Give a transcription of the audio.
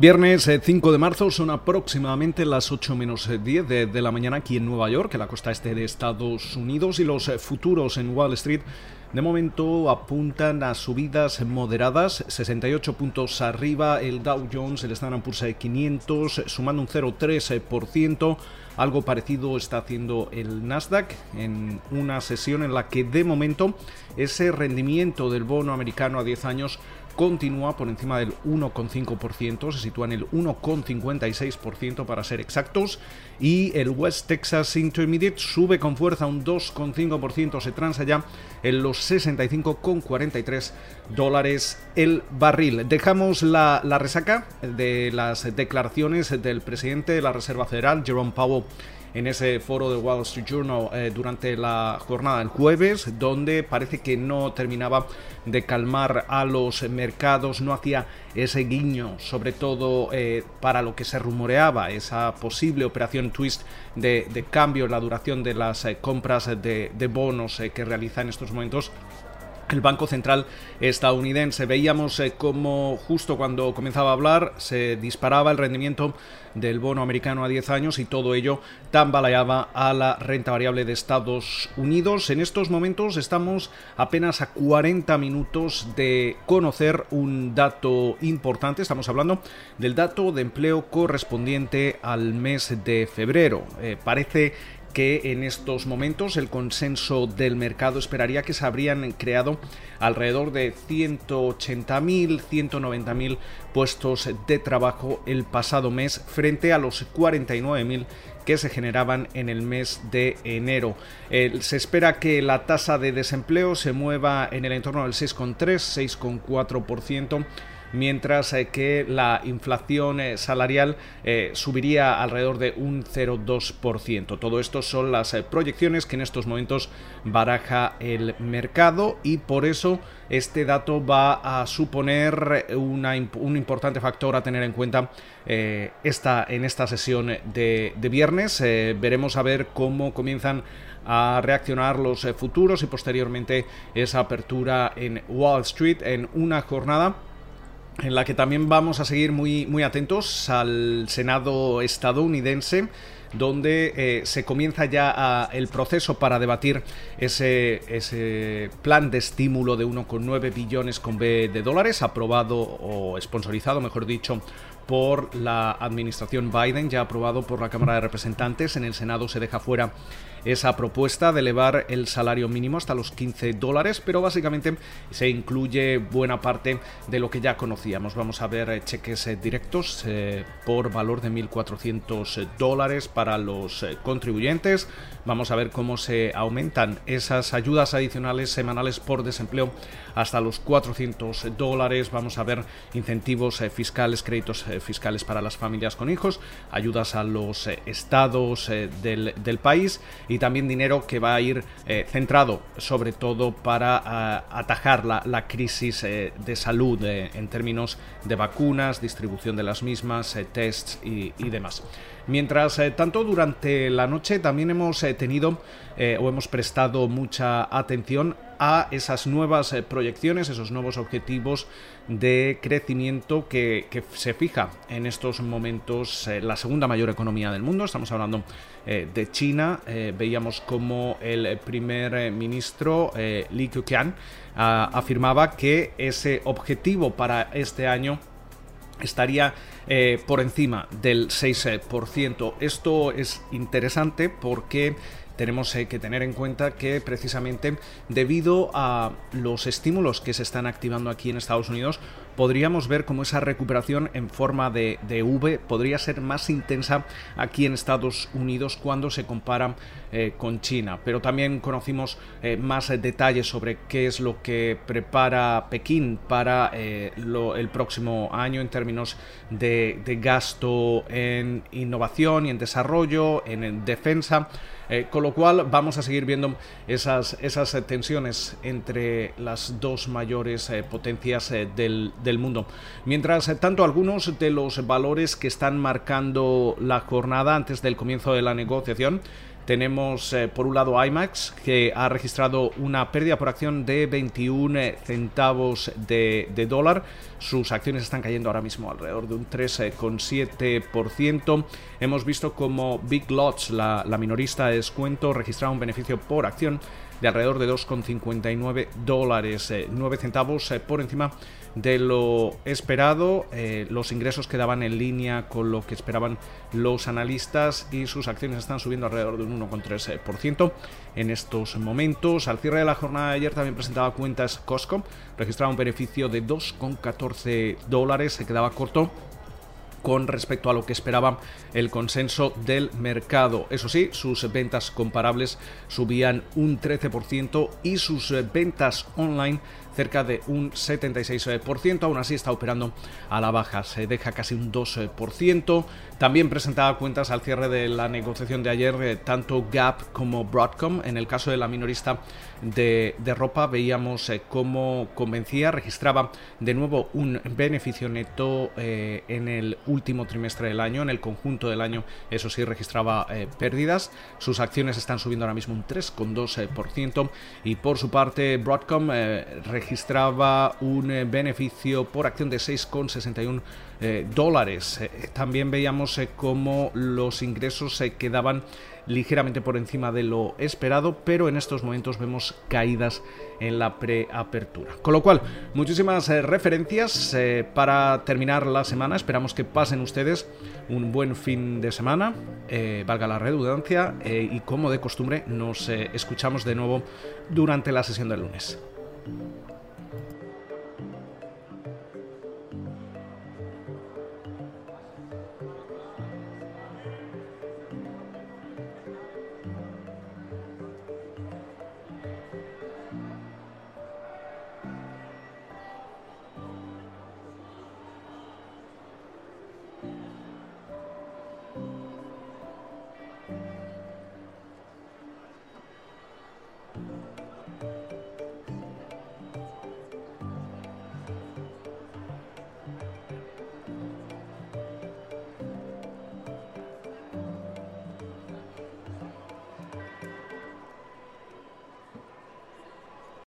Viernes 5 eh, de marzo son aproximadamente las 8 menos 10 de, de, la mañana aquí en Nueva York, en la costa este de Estados Unidos, y los eh, futuros en Wall Street de momento apuntan a subidas moderadas, 68 puntos arriba el Dow Jones, el Standard Poor's 500 sumando un 0,3%. Algo parecido está haciendo el Nasdaq en una sesión en la que de momento ese rendimiento del bono americano a 10 años continúa por encima del 1,5%, se sitúa en el 1,56% para ser exactos, y el West Texas Intermediate sube con fuerza un 2,5%, se transa ya en los 65,43 dólares el barril. Dejamos la, la resaca de las declaraciones del presidente de la Reserva Federal, Jerome Powell, en ese foro de Wall Street Journal eh, durante la jornada del jueves, donde parece que no terminaba de calmar a los mercados, no hacía ese guiño, sobre todo eh, para lo que se rumoreaba, esa posible operación twist de, cambio en la duración de las eh, compras de, de bonos que realiza en estos momentos el Banco Central estadounidense. Veíamos eh, como justo cuando comenzaba a hablar se disparaba el rendimiento del bono americano a 10 años y todo ello tambaleaba a la renta variable de Estados Unidos. En estos momentos estamos apenas a 40 minutos de conocer un dato importante. Estamos hablando del dato de empleo correspondiente al mes de febrero. Eh, parece que en estos momentos el consenso del mercado esperaría que se habrían creado alrededor de 180.000, 190.000 puestos de trabajo el pasado mes frente a los 49.000 que se generaban en el mes de enero. se espera que la tasa de desempleo se mueva en el entorno del 6,3, 6,4% mientras eh, que la inflación eh, salarial eh, subiría alrededor de un 0,2%. Todo esto son las proyecciones que en estos momentos baraja el mercado y por eso este dato va a suponer un importante factor a tener en cuenta esta, en esta sesión de, de viernes. veremos a ver cómo comienzan a reaccionar los futuros y posteriormente esa apertura en Wall Street en una jornada en la que también vamos a seguir muy, muy atentos al Senado estadounidense donde eh, se comienza ya el proceso para debatir ese, ese plan de estímulo de 1,9 billones con B de dólares, aprobado o sponsorizado, mejor dicho, por la administración Biden, ya aprobado por la Cámara de Representantes. En el Senado se deja fuera esa propuesta de elevar el salario mínimo hasta los 15 dólares, pero básicamente se incluye buena parte de lo que ya conocíamos. Vamos a ver eh, cheques eh, directos eh, por valor de 1.400 dólares para los contribuyentes. Vamos a ver cómo se aumentan esas ayudas adicionales semanales por desempleo hasta los 400 dólares. Vamos a ver incentivos fiscales, créditos fiscales para las familias con hijos, ayudas a los estados del, del país y también dinero que va a ir eh, centrado sobre todo para eh, atajar la, crisis eh, de salud en términos de vacunas, distribución de las mismas, tests y, y demás. Mientras tanto, durante la noche también hemos tenido o hemos prestado mucha atención a esas nuevas eh, proyecciones, esos nuevos objetivos de crecimiento que, se fija en estos momentos eh, la segunda mayor economía del mundo. Estamos hablando eh, de China. veíamos como el primer ministro Li Keqiang ah, afirmaba que ese objetivo para este año estaría por encima del 6%. Esto es interesante porque tenemos eh, que tener en cuenta que precisamente debido a los estímulos que se están activando aquí en Estados Unidos, podríamos ver cómo esa recuperación en forma de, V podría ser más intensa aquí en Estados Unidos cuando se compara eh, con China. Pero también conocimos eh, más detalles sobre qué es lo que prepara Pekín para el próximo año en términos de, gasto en innovación y en desarrollo, en, defensa. Con lo cual vamos a seguir viendo esas, esas tensiones entre las dos mayores potencias del, del mundo. Mientras tanto, algunos de los valores que están marcando la jornada antes del comienzo de la negociación tenemos eh, por un lado IMAX, que ha registrado una pérdida por acción de 21 centavos de, dólar. Sus acciones están cayendo ahora mismo alrededor de un 3,7%. Hemos visto como Big Lots, la, minorista de descuento, registraba un beneficio por acción de alrededor de 2,59 dólares, 9 eh, centavos eh, por encima de lo esperado. Eh, los ingresos quedaban en línea con lo que esperaban los analistas y sus acciones están subiendo alrededor de un 1,3% en estos momentos. Al cierre de la jornada de ayer también presentaba cuentas Costco, registraba un beneficio de 2,14 dólares, se quedaba corto con respecto a lo que esperaba el consenso del mercado. Eso sí, sus ventas comparables subían un 13% y sus ventas online cerca de un 76%, aún así está operando a la baja, se deja casi un 2%. También presentaba cuentas al cierre de la negociación de ayer eh, tanto Gap como Broadcom. En el caso de la minorista de, ropa veíamos eh, cómo convencía, registraba de nuevo un beneficio neto eh, en el último trimestre del año, en el conjunto del año eso sí registraba pérdidas. Sus acciones están subiendo ahora mismo un 3,2% y por su parte Broadcom registraba registraba un eh, beneficio por acción de 6,61 eh, dólares. Eh, también veíamos cómo los ingresos se quedaban ligeramente por encima de lo esperado, pero en estos momentos vemos caídas en la preapertura. Con lo cual, muchísimas referencias para terminar la semana. Esperamos que pasen ustedes un buen fin de semana, valga la redundancia, y como de costumbre, nos escuchamos de nuevo durante la sesión del lunes.